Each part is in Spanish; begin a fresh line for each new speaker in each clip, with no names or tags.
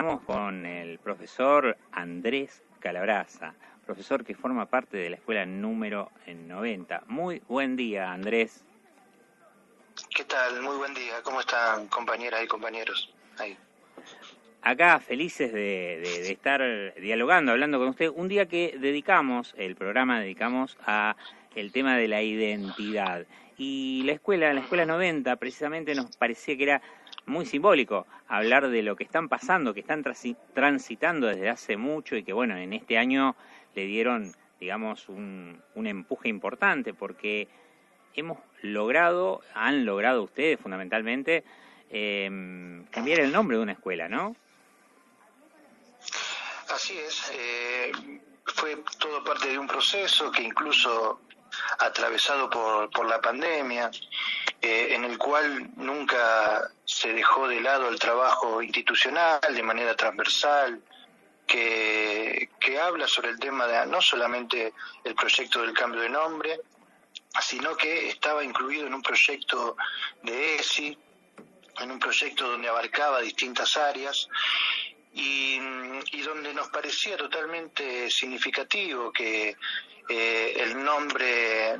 Estamos con el profesor Andrés Calabraza, profesor que forma parte de la escuela número 90. Muy buen día, Andrés.
¿Qué tal? Muy buen día. ¿Cómo están compañeras y compañeros? Ahí.
Acá felices de, de, estar dialogando, hablando con usted. Un día que dedicamos, el programa dedicamos a el tema de la identidad. Y la escuela, la escuela 90, precisamente nos parecía que era muy simbólico hablar de lo que están pasando, que están transitando desde hace mucho y que bueno, en este año le dieron, digamos, un, un empuje importante porque hemos logrado, han logrado ustedes fundamentalmente, eh, cambiar el nombre de una escuela, ¿no?
Así es, eh, fue todo parte de un proceso que incluso atravesado por, por la pandemia, eh, en el cual nunca se dejó de lado el trabajo institucional de manera transversal, que, que habla sobre el tema de no solamente el proyecto del cambio de nombre, sino que estaba incluido en un proyecto de ESI, en un proyecto donde abarcaba distintas áreas y, y donde nos parecía totalmente significativo que eh, el nombre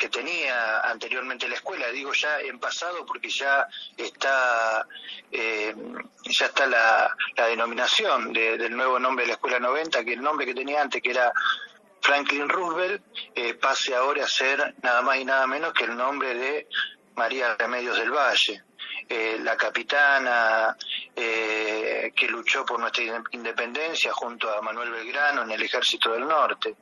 que tenía anteriormente la escuela, digo ya en pasado porque ya está eh, ya está la, la denominación del nuevo nombre de la escuela 90, que el nombre que tenía antes que era Franklin Roosevelt eh, pase ahora a ser nada más y nada menos que el nombre de María Remedios del Valle, la capitana eh, que luchó por nuestra independencia junto a Manuel Belgrano en el Ejército del Norte.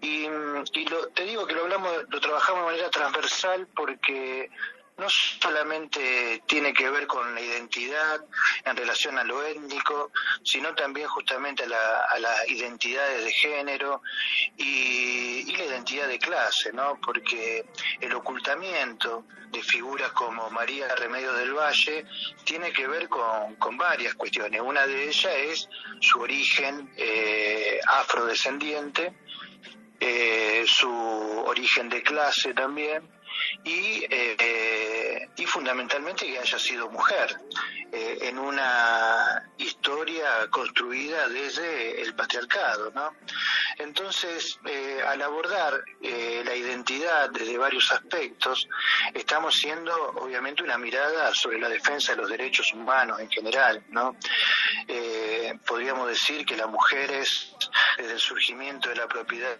Y, y lo, te digo que lo hablamos, lo trabajamos de manera transversal porque no solamente tiene que ver con la identidad en relación a lo étnico, sino también justamente a, las identidades de género y, la identidad de clase, ¿no? Porque el ocultamiento de figuras como María Remedio del Valle tiene que ver con, varias cuestiones. Una de ellas es su origen eh, afrodescendiente, eh, su origen de clase también, y, eh, y fundamentalmente que haya sido mujer eh, en una historia construida desde el patriarcado. ¿no? Entonces, eh, al abordar la identidad desde varios aspectos, estamos siendo obviamente una mirada sobre la defensa de los derechos humanos en general. ¿no? podríamos decir que las mujeres, desde el surgimiento de la propiedad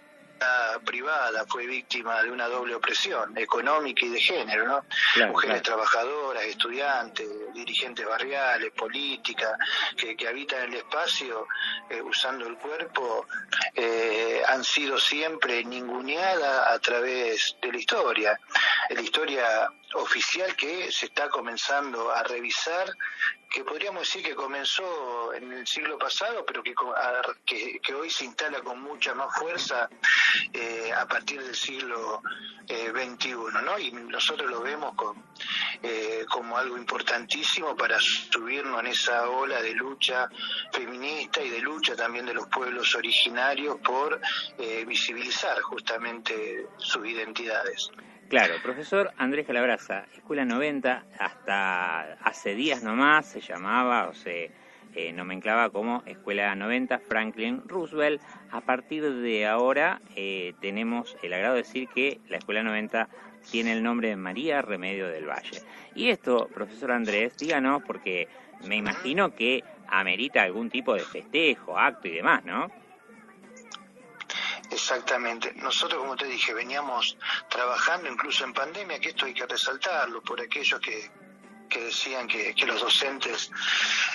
privada fue víctima de una doble opresión económica y de género, ¿no? Mujeres trabajadoras, estudiantes, dirigentes barriales, políticas, que, habitan el espacio eh, usando el cuerpo, eh, han sido siempre ninguneadas a través de la historia. La historia oficial que se está comenzando a revisar, que podríamos decir que comenzó en el siglo pasado, pero que, que, hoy se instala con mucha más fuerza eh, a partir del siglo XXI, eh, ¿no? Y nosotros lo vemos eh, como algo importantísimo para subirnos en esa ola de lucha feminista y de lucha también de los pueblos originarios por visibilizar justamente sus identidades.
Claro, profesor Andrés Calabraza, Escuela 90, hasta hace días nomás se llamaba o se eh, nomenclaba como Escuela 90 Franklin Roosevelt. A partir de ahora eh, tenemos el agrado de decir que la Escuela 90 tiene el nombre de María Remedio del Valle. Y esto, profesor Andrés, díganos, porque me imagino que amerita algún tipo de festejo, acto y demás, ¿no?
Exactamente. Nosotros, como te dije, veníamos trabajando incluso en pandemia, que esto hay que resaltarlo por aquellos que, que decían que, que los docentes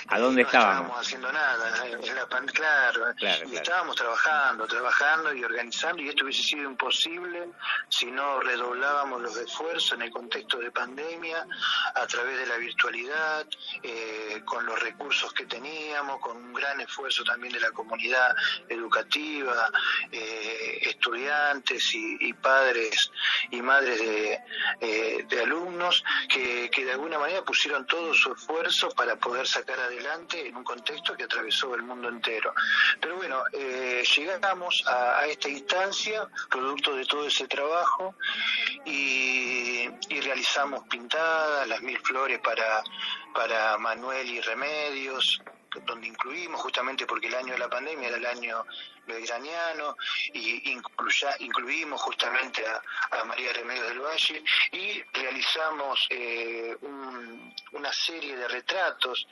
¿A dónde
no
estábamos?
haciendo nada, en la claro, estábamos trabajando, trabajando y organizando y esto hubiese sido imposible si no redoblábamos los esfuerzos en el contexto de pandemia, a través de la virtualidad, eh, con los recursos que teníamos, con un gran esfuerzo también de la comunidad educativa, eh, estudiantes y, padres y madres de, eh, de alumnos que, que de alguna manera pusieron todo su esfuerzo para poder sacar adelante en un contexto que atravesó el mundo entero. Pero bueno, eh, llegamos a, esta instancia, producto de todo ese trabajo, y, realizamos pintadas, las mil flores para, para Manuel y Remedios, donde incluimos, justamente porque el año de la pandemia era el año belgraniano, y incluya, incluimos justamente a, María Remedios del Valle, y realizamos eh, una serie de retratos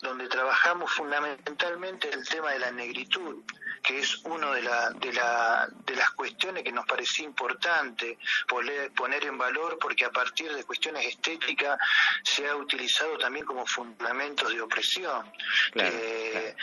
donde trabajamos fundamentalmente el tema de la negritud, que es una de, la, de, la, de las cuestiones que nos parecía importante poner, en valor, porque a partir de cuestiones estéticas se ha utilizado también como fundamentos de opresión. Eh,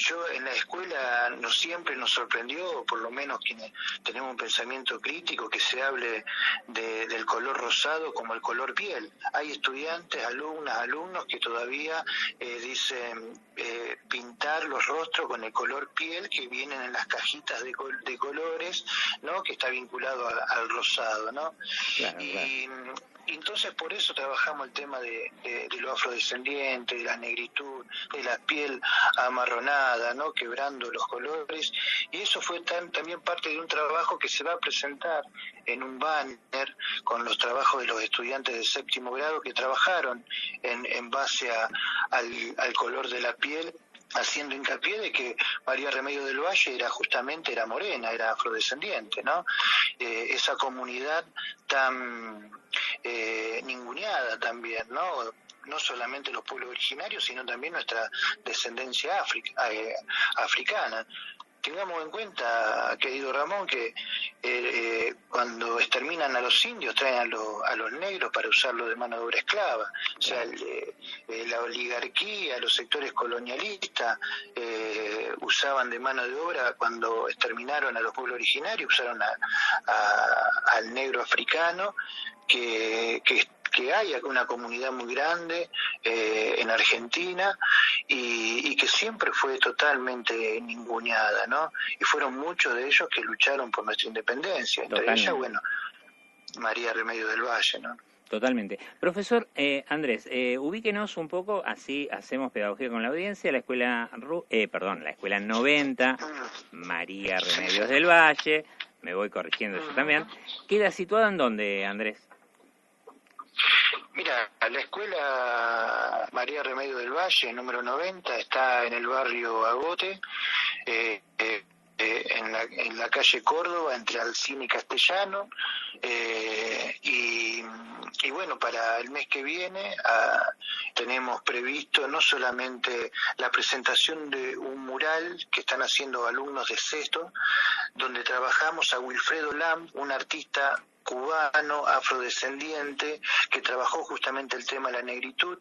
yo en la escuela no siempre nos sorprendió, por lo menos quienes tenemos un pensamiento crítico, que se hable del color rosado como el color piel. Hay estudiantes, alumnas, alumnos que todavía eh, dicen eh, pintar los rostros con el color piel que vienen en las cajitas de, de colores, ¿no? Que está vinculado al rosado, ¿no? y, entonces por eso trabajamos el tema de, de, lo afrodescendiente, de la negritud, de la piel amarronada, ¿no? Quebrando los colores. Y eso fue también parte de un trabajo que se va a presentar en un banner con los trabajos de los estudiantes de séptimo grado que trabajaron en, base al, al color de la piel haciendo hincapié de que María Remedio del Valle era justamente, era morena, era afrodescendiente, ¿no? Eh, esa comunidad tan eh, ninguneada también, ¿no? no solamente los pueblos originarios, sino también nuestra descendencia eh, africana tengamos en cuenta, querido Ramón, que eh, eh, cuando exterminan a los indios traen a, los negros para usarlo de mano de obra esclava. O sea, eh, la oligarquía, los sectores colonialistas usaban de mano de obra cuando exterminaron a los pueblos originarios, usaron al negro africano que, que que hay una comunidad muy grande eh, en Argentina y, que siempre fue totalmente ninguneada, ¿no? Y fueron muchos de ellos que lucharon por nuestra independencia, entre ellas, bueno, María Remedio del Valle, ¿no?
Totalmente. Profesor eh, Andrés, eh, ubíquenos un poco, así hacemos pedagogía con la audiencia, la escuela, eh, perdón, la escuela 90, María Remedios del Valle, me voy corrigiendo eso también, ¿queda situada en dónde, Andrés?
Mira, la escuela María Remedio del Valle, número 90, está en el barrio Agote, eh, eh, eh, en, la, calle Córdoba, entre Alcine y Castellano. Y, bueno, para el mes que viene tenemos previsto no solamente la presentación de un mural que están haciendo alumnos de sexto, donde trabajamos a Wilfredo Lam, un artista cubano, afrodescendiente, que trabajó justamente el tema de la negritud,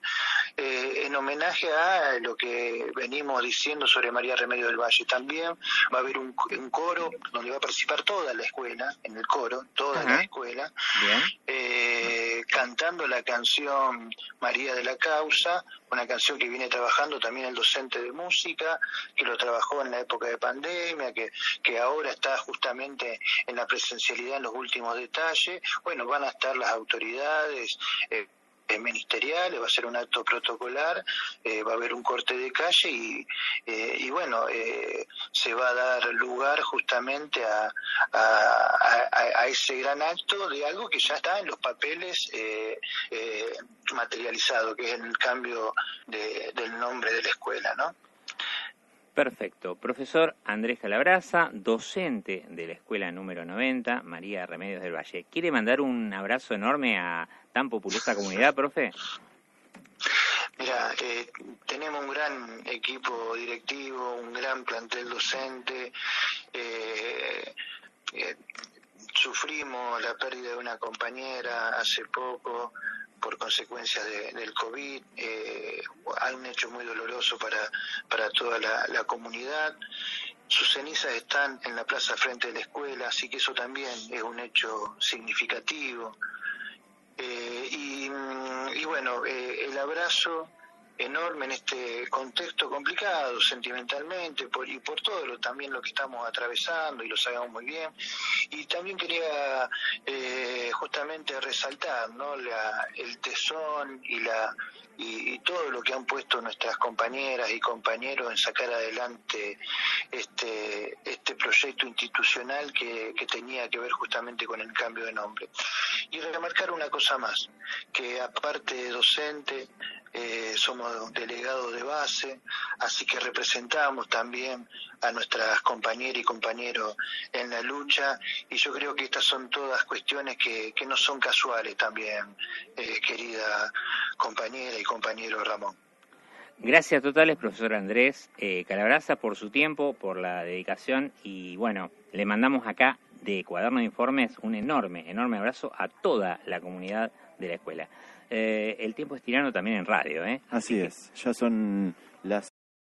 eh, en homenaje a lo que venimos diciendo sobre María Remedio del Valle. También va a haber un, coro donde va a participar toda la escuela, en el coro, toda la escuela, eh, cantando la canción María de la Causa, una canción que viene trabajando también el docente de música, que lo trabajó en la época de pandemia, que, ahora está justamente en la presencialidad en los últimos detalles. Bueno, van a estar las autoridades. Eh, ministeriales, va a ser un acto protocolar, eh, va a haber un corte de calle y, eh, y bueno, eh, se va a dar lugar justamente a, a, ese gran acto de algo que ya está en los papeles materializado, que es el cambio del nombre de la escuela, ¿no?
Perfecto. Profesor Andrés Calabraza, docente de la escuela número 90, María Remedios del Valle. ¿Quiere mandar un abrazo enorme a tan populosa comunidad, profe?
Mira, eh, tenemos un gran equipo directivo, un gran plantel docente. Eh, eh, sufrimos la pérdida de una compañera hace poco por consecuencia del COVID. Eh, un hecho muy doloroso para, para toda la, comunidad. Sus cenizas están en la plaza frente de la escuela, así que eso también es un hecho significativo. Bueno, eh, el abrazo enorme en este contexto complicado sentimentalmente por, y por todo lo, también lo que estamos atravesando y lo sabemos muy bien. Y también quería eh, justamente resaltar ¿no? La, el tesón y la y, todo lo que han puesto nuestras compañeras y compañeros en sacar adelante este, este proyecto institucional que, que tenía que ver justamente con el cambio de nombre. Y remarcar una cosa más, que aparte de docente, eh, somos delegados de base, así que representamos también a nuestras compañeras y compañeros en la lucha y yo creo que estas son todas cuestiones que, que no son casuales también, eh, querida compañera y compañero Ramón.
Gracias totales, profesor Andrés eh, Calabraza, por su tiempo, por la dedicación y bueno, le mandamos acá de Cuaderno de Informes un enorme, enorme abrazo a toda la comunidad de la escuela. Eh, el tiempo es tirano también en radio, ¿eh?
Así es, ya son las